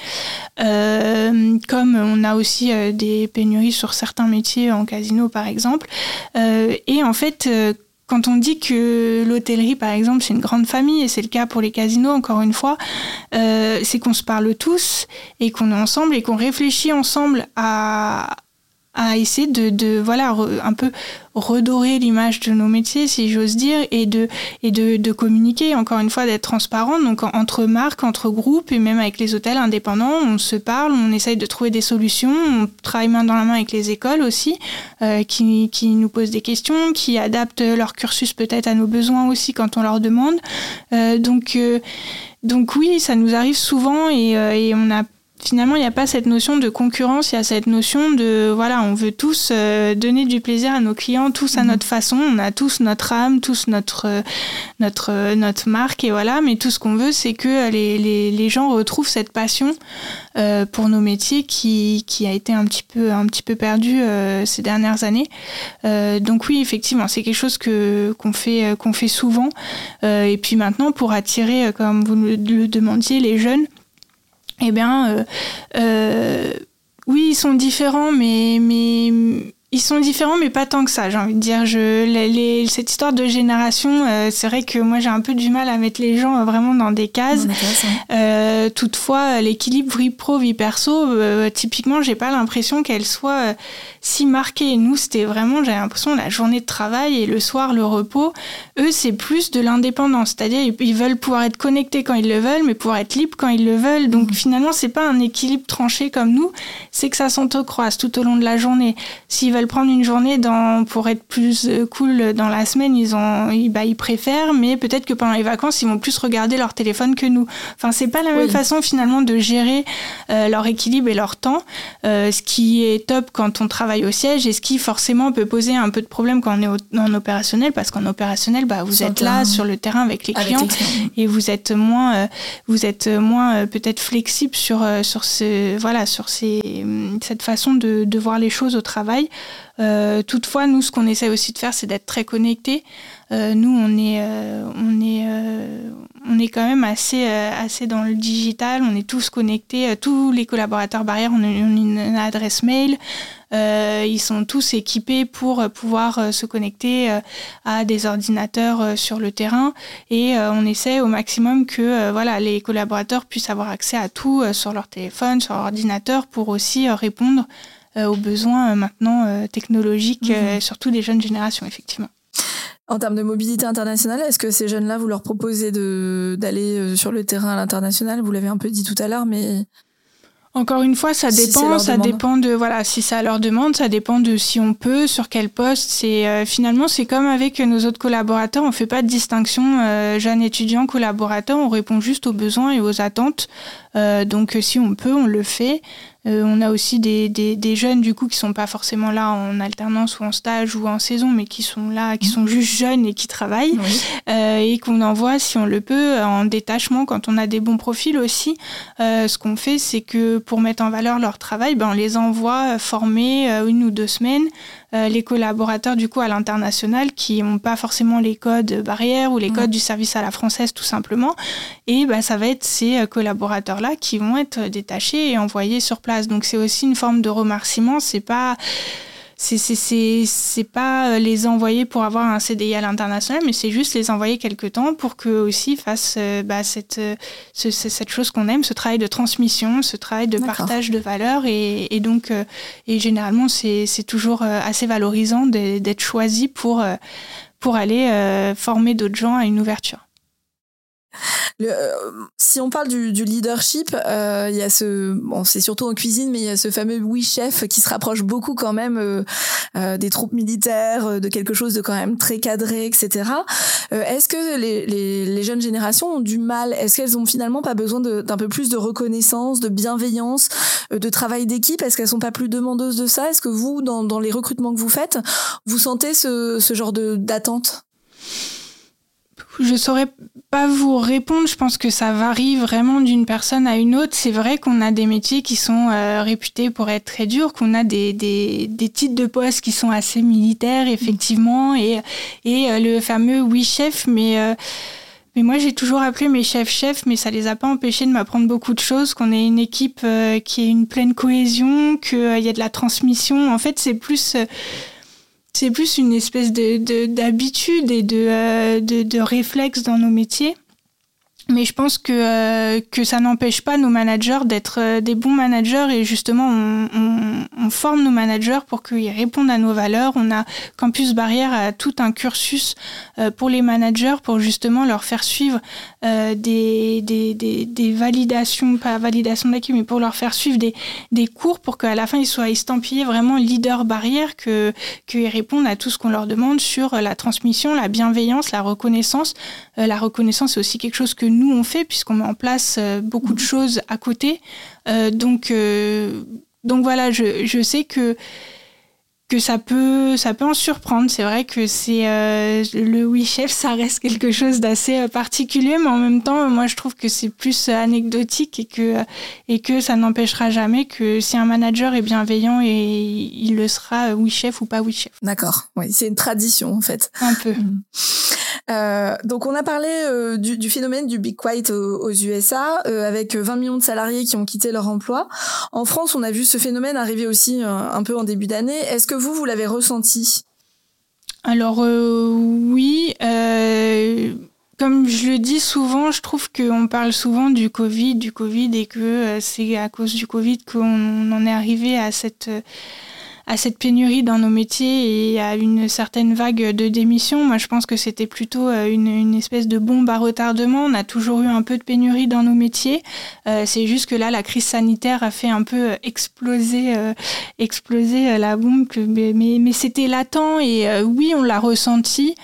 Euh, comme on a aussi des pénuries sur certains métiers en casino par exemple. et en fait, quand on dit que l'hôtellerie, par exemple, c'est une grande famille, et c'est le cas pour les casinos, encore une fois, euh, c'est qu'on se parle tous et qu'on est ensemble et qu'on réfléchit ensemble à, à essayer de, de voilà un peu redorer l'image de nos métiers si j'ose dire et de et de, de communiquer encore une fois d'être transparent donc entre marques entre groupes et même avec les hôtels indépendants on se parle on essaye de trouver des solutions on travaille main dans la main avec les écoles aussi euh, qui, qui nous posent des questions qui adaptent leur cursus peut-être à nos besoins aussi quand on leur demande. Euh, donc euh, donc oui ça nous arrive souvent et, euh, et on a finalement, il n'y a pas cette notion de concurrence, il y a cette notion de, voilà, on veut tous euh, donner du plaisir à nos clients, tous à mhm. notre façon, on a tous notre âme, tous notre, euh, notre, euh, notre marque, et voilà, mais tout ce qu'on veut, c'est que les, les, les, gens retrouvent cette passion euh, pour nos métiers qui, qui, a été un petit peu, un petit peu perdue euh, ces dernières années. donc oui, effectivement, c'est quelque chose que, qu'on, fait, qu'on fait souvent. et puis maintenant, pour attirer, comme vous le demandiez, les jeunes, eh bien, euh, euh, oui, ils sont différents, mais, mais ils sont différents, mais pas tant que ça, j'ai envie de dire. Je, les, cette histoire de génération, euh, c'est vrai que moi j'ai un peu du mal à mettre les gens euh, vraiment dans des cases. euh, toutefois, l'équilibre vie pro, vie perso, euh, typiquement, j'ai pas l'impression qu'elle soit euh, si marquée. Nous, c'était vraiment, j'ai l'impression, la journée de travail et le soir, le repos. Eux, c'est plus de l'indépendance. C'est-à-dire, ils, veulent pouvoir être connectés quand ils le veulent, mais pouvoir être libres quand ils le veulent. Donc, mmh. finalement, c'est pas un équilibre tranché comme nous, c'est que ça s'entrecroise tout au long de la journée. S'ils veulent prendre une journée dans, pour être plus euh, cool dans la semaine, ils, ont, ils, bah, ils préfèrent, mais peut-être que pendant les vacances, ils vont plus regarder leur téléphone que nous. Enfin, c'est pas la même façon finalement de gérer euh, leur équilibre et leur temps, euh, ce qui est top quand on travaille au siège et ce qui forcément peut poser un peu de problème quand on est au, en opérationnel, parce qu'en opérationnel, bah, vous êtes là sur le terrain avec les clients, et vous êtes moins, euh, vous êtes moins peut-être flexible sur, sur, ce, voilà, sur ces, cette façon de, de voir les choses au travail. Euh, toutefois, nous, ce qu'on essaie aussi de faire, c'est d'être très connectés. Euh, nous, on est, euh, on est, on est quand même assez, assez dans le digital. On est tous connectés. tous les collaborateurs barrières, on a, une adresse mail. ils sont tous équipés pour pouvoir se connecter à des ordinateurs sur le terrain. Et on essaie au maximum que voilà, les collaborateurs puissent avoir accès à tout sur leur téléphone, sur leur ordinateur, pour aussi répondre aux besoins euh, maintenant euh, technologiques, mmh. surtout des jeunes générations, effectivement. En termes de mobilité internationale, est-ce que ces jeunes-là, vous leur proposez d'aller sur le terrain à l'international? Vous l'avez un peu dit tout à l'heure, mais encore une fois, ça dépend, ça dépend de voilà, si ça leur demande, ça dépend de si on peut, sur quel poste. C'est euh, finalement c'est comme avec nos autres collaborateurs, on fait pas de distinction euh, jeunes étudiants, collaborateurs, on répond juste aux besoins et aux attentes. Euh, donc si on peut, on le fait. Euh, on a aussi des, des, des, jeunes du coup qui sont pas forcément là en alternance ou en stage ou en saison, mais qui sont là, qui sont juste jeunes et qui travaillent oui. euh, et qu'on envoie si on le peut en détachement quand on a des bons profils aussi. Euh, ce qu'on fait, c'est que pour mettre en valeur leur travail, ben, on les envoie former euh, une ou deux semaines euh, les collaborateurs du coup à l'international qui n'ont pas forcément les codes barrières ou les codes du service à la française tout simplement. Et bah, ça va être ces euh, collaborateurs-là qui vont être détachés et envoyés sur place. Donc c'est aussi une forme de remerciement. C'est pas c'est pas euh, les envoyer pour avoir un CDI à l'international, mais c'est juste les envoyer quelque temps pour qu'eux aussi fassent euh, bah, cette, euh, ce, cette chose qu'on aime, ce travail de transmission, ce travail de partage de valeurs. Et, et donc, et généralement, c'est toujours assez valorisant d'être choisi pour, pour aller former d'autres gens à une ouverture. Euh, si on parle du, leadership, euh, il y a ce, bon, c'est surtout en cuisine, mais il y a ce fameux oui chef qui se rapproche beaucoup quand même euh, des troupes militaires, de quelque chose de quand même très cadré, etc. Est-ce que les, les, les, jeunes générations ont du mal? Est-ce qu'elles ont finalement pas besoin d'un peu plus de reconnaissance, de bienveillance, de travail d'équipe? Est-ce qu'elles sont pas plus demandeuses de ça? Est-ce que vous, dans, dans les recrutements que vous faites, vous sentez ce, ce genre de d'attente? Je saurais pas vous répondre. Je pense que ça varie vraiment d'une personne à une autre. C'est vrai qu'on a des métiers qui sont euh, réputés pour être très durs, qu'on a des, des, des, titres de poste qui sont assez militaires, effectivement, et, et euh, le fameux oui chef, mais. Euh, mais moi, j'ai toujours appelé mes chefs chefs, mais ça les a pas empêchés de m'apprendre beaucoup de choses, qu'on ait une équipe qui ait une pleine cohésion, qu'il y a de la transmission. En fait, c'est plus c'est plus une espèce de d'habitude et de, de, de réflexe dans nos métiers. Mais je pense que, euh, que ça n'empêche pas nos managers d'être euh, des bons managers et justement on, forme nos managers pour qu'ils répondent à nos valeurs. On a Campus Barrière a tout un cursus euh, pour les managers pour justement leur faire suivre euh, des, des, des, des, validations, pas validation d'acquis, mais pour leur faire suivre des, des cours pour qu'à la fin ils soient estampillés vraiment leader barrière, que qu'ils répondent à tout ce qu'on leur demande sur la transmission, la bienveillance, la reconnaissance. la reconnaissance c'est aussi quelque chose que nous on fait puisqu'on met en place euh, beaucoup de choses à côté. Euh, donc, euh, donc voilà, je, je sais que que ça peut, ça peut en surprendre. C'est vrai que c'est euh, le oui chef, ça reste quelque chose d'assez euh, particulier, mais en même temps, moi je trouve que c'est plus anecdotique et que et que ça n'empêchera jamais que si un manager est bienveillant et il le sera oui chef ou pas oui chef. D'accord. Oui, c'est une tradition en fait. Un peu. Mm. Euh, donc on a parlé euh, du, du, phénomène du Big Quiet aux, aux USA, euh, avec 20 millions de salariés qui ont quitté leur emploi. En France, on a vu ce phénomène arriver aussi un peu en début d'année. Est-ce que vous, vous l'avez ressenti? Alors oui. comme je le dis souvent, je trouve qu'on parle souvent du Covid, du Covid et que c'est à cause du Covid qu'on en est arrivé à cette à cette pénurie dans nos métiers et à une certaine vague de démission. Moi, je pense que c'était plutôt euh, une, une, espèce de bombe à retardement. On a toujours eu un peu de pénurie dans nos métiers. Euh, c'est juste que là, la crise sanitaire a fait un peu exploser, euh, exploser la bombe. Mais, mais c'était latent et euh, oui, on l'a ressenti.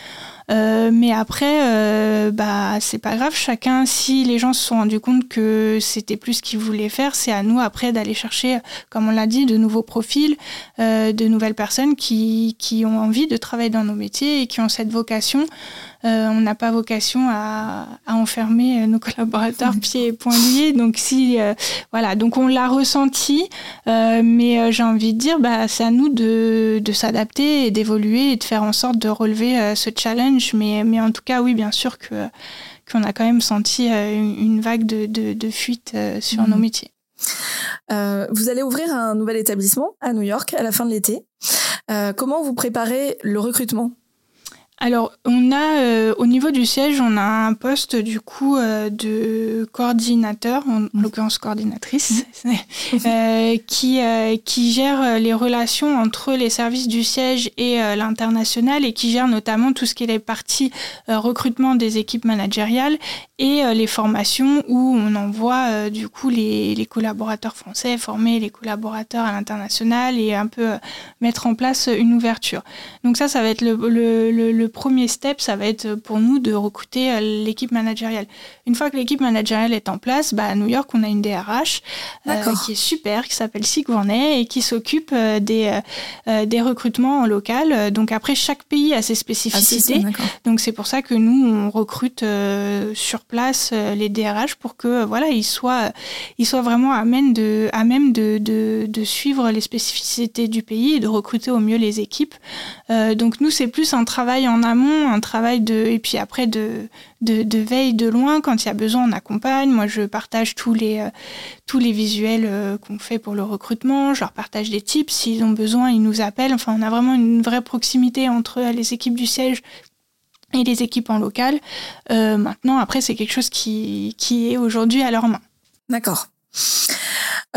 Euh, mais après, euh, bah, c'est pas grave. Chacun, si les gens se sont rendus compte que c'était plus ce qu'ils voulaient faire, c'est à nous après d'aller chercher, comme on l'a dit, de nouveaux profils, euh, de nouvelles personnes qui, qui ont envie de travailler dans nos métiers et qui ont cette vocation. Euh, on n'a pas vocation à, à, enfermer nos collaborateurs pieds et poings liés. Donc si, euh, voilà, donc on l'a ressenti, euh, mais j'ai envie de dire, bah, c'est à nous de, de s'adapter et d'évoluer et de faire en sorte de relever ce challenge. Mais, mais en tout cas, oui, bien sûr que qu'on a quand même senti une vague de, de, de fuite sur mmh. nos métiers. Euh, vous allez ouvrir un nouvel établissement à New York à la fin de l'été. Euh, comment vous préparez le recrutement? Alors, on a euh, au niveau du siège, on a un poste du coup euh, de coordinateur, en mmh. l'occurrence coordinatrice, mmh. euh, qui euh, qui gère les relations entre les services du siège et l'international et qui gère notamment tout ce qui est les parties recrutement des équipes managériales et les formations où on envoie du coup les, les, collaborateurs français former les collaborateurs à l'international et un peu mettre en place une ouverture. Donc ça, ça va être le, le, le, le premier step, ça va être pour nous de recruter euh, l'équipe managériale. Une fois que l'équipe managériale est en place, bah, à New York, on a une DRH euh, qui est super, qui s'appelle Sigourney et qui s'occupe euh, des, euh, des recrutements en local. Donc après, chaque pays a ses spécificités. Ah, Donc c'est pour ça que nous, on recrute euh, sur place euh, les DRH pour que voilà, ils soient, ils soient vraiment à même, de, à même de, de, suivre les spécificités du pays et de recruter au mieux les équipes. donc nous, c'est plus un travail en amont, un travail de et puis après de, de, veille de loin quand il y a besoin, on accompagne. Moi, je partage tous les euh, tous les visuels euh, qu'on fait pour le recrutement. Je leur partage des tips s'ils ont besoin, ils nous appellent. Enfin, on a vraiment une vraie proximité entre les équipes du siège et les équipes en local. Euh, maintenant, après, c'est quelque chose qui, qui est aujourd'hui à leur main. D'accord.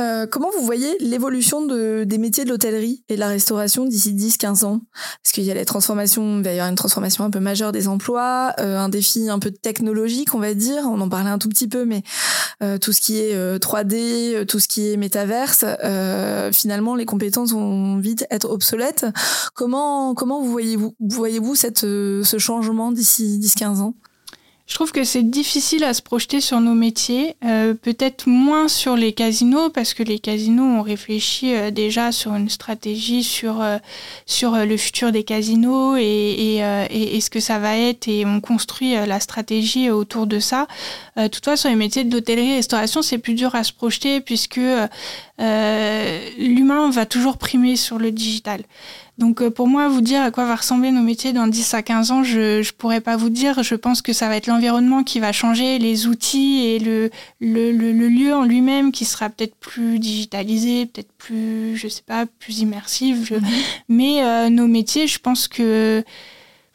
Euh, comment vous voyez l'évolution de, des métiers de l'hôtellerie et de la restauration d'ici 10-15 ans? Parce qu'il y a les transformations, il une transformation un peu majeure des emplois, euh, un défi un peu technologique, on va dire. On en parlait un tout petit peu, mais euh, tout ce qui est 3D, euh, tout ce qui est métaverse, finalement, les compétences vont vite être obsolètes. Comment, comment vous voyez-vous voyez ce changement d'ici 10-15 ans? Je trouve que c'est difficile à se projeter sur nos métiers, euh, peut-être moins sur les casinos parce que les casinos ont réfléchi euh, déjà sur une stratégie sur euh, sur le futur des casinos et, et, et, et, ce que ça va être et on construit la stratégie autour de ça. toutefois, sur les métiers de l'hôtellerie et restauration, c'est plus dur à se projeter puisque l'humain va toujours primer sur le digital. Donc pour moi, vous dire à quoi va ressembler nos métiers dans 10 à 15 ans, je ne pourrais pas vous dire. Je pense que ça va être l'environnement qui va changer, les outils et le, le, le, lieu en lui-même qui sera peut-être plus digitalisé, peut-être plus, je sais pas, plus immersif. Mhm. Mais nos métiers, je pense que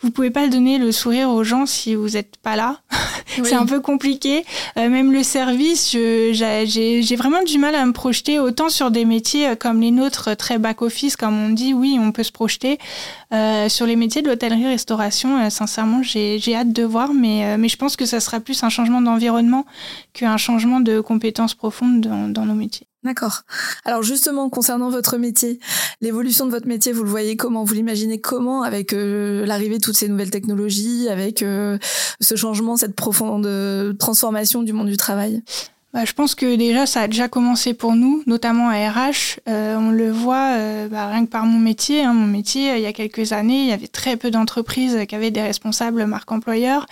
vous pouvez pas donner le sourire aux gens si vous n'êtes pas là. c'est un peu compliqué. Euh, même le service, j'ai vraiment du mal à me projeter autant sur des métiers euh, comme les nôtres, très back-office, comme on dit, oui, on peut se projeter. Euh, sur les métiers de l'hôtellerie-restauration, sincèrement, j'ai hâte de voir, mais, mais je pense que ça sera plus un changement d'environnement qu'un changement de compétences profondes dans nos métiers. D'accord. Alors justement, concernant votre métier, l'évolution de votre métier, vous le voyez comment? Vous l'imaginez comment avec euh, l'arrivée de toutes ces nouvelles technologies, avec euh, ce changement, cette profonde euh, transformation du monde du travail? Bah, je pense que déjà, ça a déjà commencé pour nous, notamment à RH. Euh, on le voit euh, bah, rien que par mon métier. Hein. Mon métier, il y a quelques années, il y avait très peu d'entreprises qui avaient des responsables marque employeur.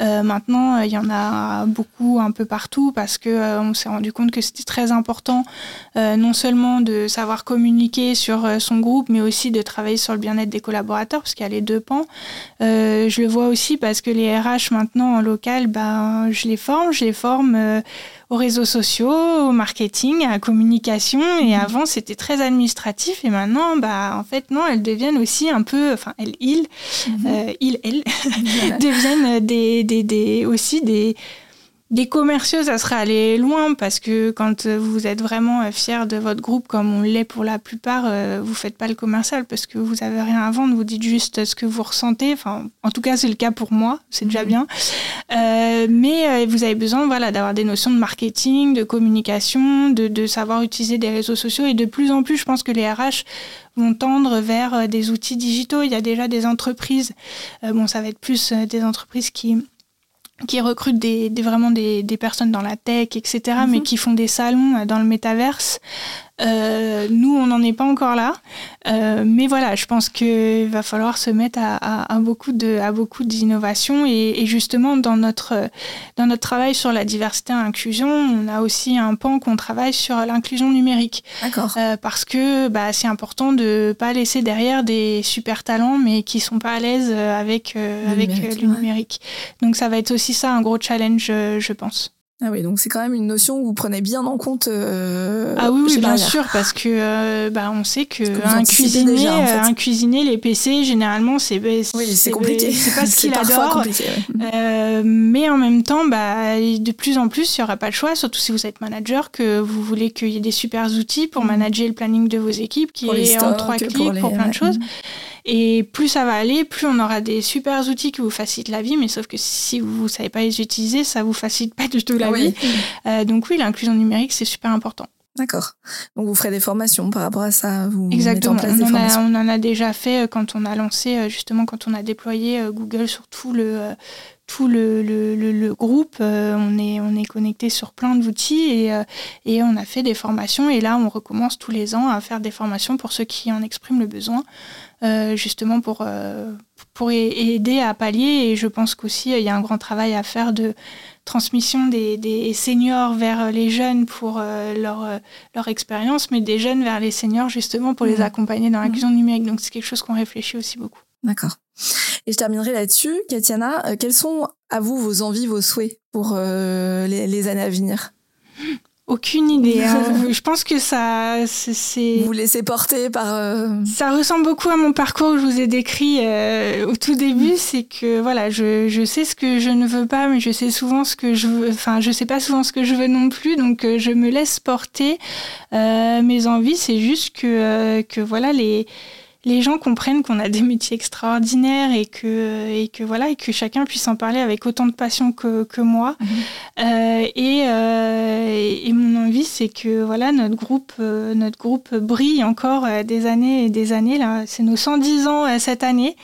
Euh, maintenant, il y en a beaucoup un peu partout parce que on s'est rendu compte que c'était très important non seulement de savoir communiquer sur son groupe, mais aussi de travailler sur le bien-être des collaborateurs parce qu'il y a les deux pans. je le vois aussi parce que les RH maintenant en local, bah, je les forme, je les forme aux réseaux sociaux, au marketing, à la communication. Et mhm. avant, c'était très administratif. Et maintenant, bah, en fait, non, elles deviennent aussi un peu, enfin, elles, ils, mhm. euh, ils, elles, deviennent des, des, des, aussi des des commerciaux, ça serait aller loin parce que quand vous êtes vraiment fier de votre groupe, comme on l'est pour la plupart, euh, vous faites pas le commercial parce que vous avez rien à vendre, vous dites juste ce que vous ressentez. Enfin, en tout cas, c'est le cas pour moi, c'est déjà mhm. bien. Euh, mais euh, vous avez besoin, voilà, d'avoir des notions de marketing, de communication, de, de savoir utiliser des réseaux sociaux et de plus en plus, je pense que les RH vont tendre vers des outils digitaux. Il y a déjà des entreprises, bon, ça va être plus des entreprises qui qui recrutent des, vraiment des, des, personnes dans la tech, etc., mais mhm. qui font des salons euh, dans le métaverse. Euh, nous, on n'en est pas encore là. Euh, mais voilà, je pense qu'il va falloir se mettre à, à, beaucoup de à beaucoup d'innovations et, et, justement dans notre dans notre travail sur la diversité et l'inclusion, on a aussi un pan qu'on travaille sur l'inclusion numérique. D'accord. Euh, parce que bah, c'est important de pas laisser derrière des super talents mais qui sont pas à l'aise avec le avec numérique, le numérique. Donc ça va être aussi ça un gros challenge, je pense. Ah oui, donc c'est quand même une notion où vous prenez bien en compte. Euh, ah oui, oui bien sûr, parce que euh, bah, on sait que, un cuisinier, euh, un cuisinier, les PC généralement c'est oui, c'est compliqué. C'est pas ce qu'il adore. Euh, mais en même temps, bah, de plus en plus, il y aura pas le choix, surtout si vous êtes manager, que vous voulez qu'il y ait des super outils pour mm. manager le planning de vos équipes, qui est en trois clics pour, pour, plein de choses. Et plus ça va aller, plus on aura des super outils qui vous facilitent la vie, mais sauf que si vous ne savez pas les utiliser, ça vous facilite pas du tout la vie. Euh, donc oui, l'inclusion numérique, c'est super important. D'accord. Donc vous ferez des formations par rapport à ça vous Exactement. En on, en a, on, en a, déjà fait euh, quand on a lancé, euh, justement, quand on a déployé Google sur tout le, tout le, le, le, groupe. on, est, on est connecté sur plein d'outils et, et on a fait des formations. Et là, on recommence tous les ans à faire des formations pour ceux qui en expriment le besoin. Euh, justement pour, euh, pour aider à pallier. Et je pense qu'aussi, il y a un grand travail à faire de transmission des, des seniors vers les jeunes pour euh, leur, leur expérience, mais des jeunes vers les seniors justement pour les mmh. accompagner dans l'inclusion mmh. numérique. Donc c'est quelque chose qu'on réfléchit aussi beaucoup. D'accord. Et je terminerai là-dessus. Katiana, quels sont à vous vos envies, vos souhaits pour les, les années à venir? Aucune idée. Hein. je pense que ça, c'est. Vous laissez porter par. Euh, ça ressemble beaucoup à mon parcours que je vous ai décrit euh, au tout début. C'est que voilà, je, je, sais ce que je ne veux pas, mais je sais souvent ce que je veux. Enfin, je sais pas souvent ce que je veux non plus, donc euh, je me laisse porter. mes envies, c'est juste que que voilà les les gens comprennent qu'on a des métiers extraordinaires et que, et que voilà et que chacun puisse en parler avec autant de passion que, que moi. Mhm. Euh, et, euh, et, mon envie, c'est que voilà notre groupe, euh, notre groupe brille encore des années et des années. Là, c'est nos 110 ans cette année.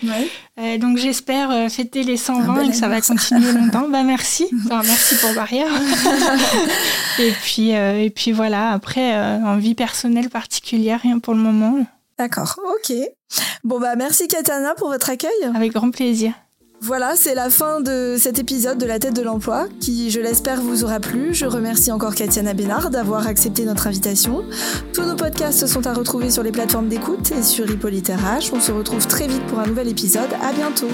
donc j'espère fêter les 120 et que ça va continuer longtemps. bah merci, enfin, merci pour Barrière. et puis et puis voilà. Après, en vie personnelle particulière, rien pour le moment. D'accord, ok. Bon bah merci Katana pour votre accueil. Avec grand plaisir. Voilà, c'est la fin de cet épisode de La tête de l'emploi, qui, je l'espère, vous aura plu. Je remercie encore Katiana Bénard d'avoir accepté notre invitation. Tous nos podcasts sont à retrouver sur les plateformes d'écoute et sur Hippolyte RH. On se retrouve très vite pour un nouvel épisode. À bientôt.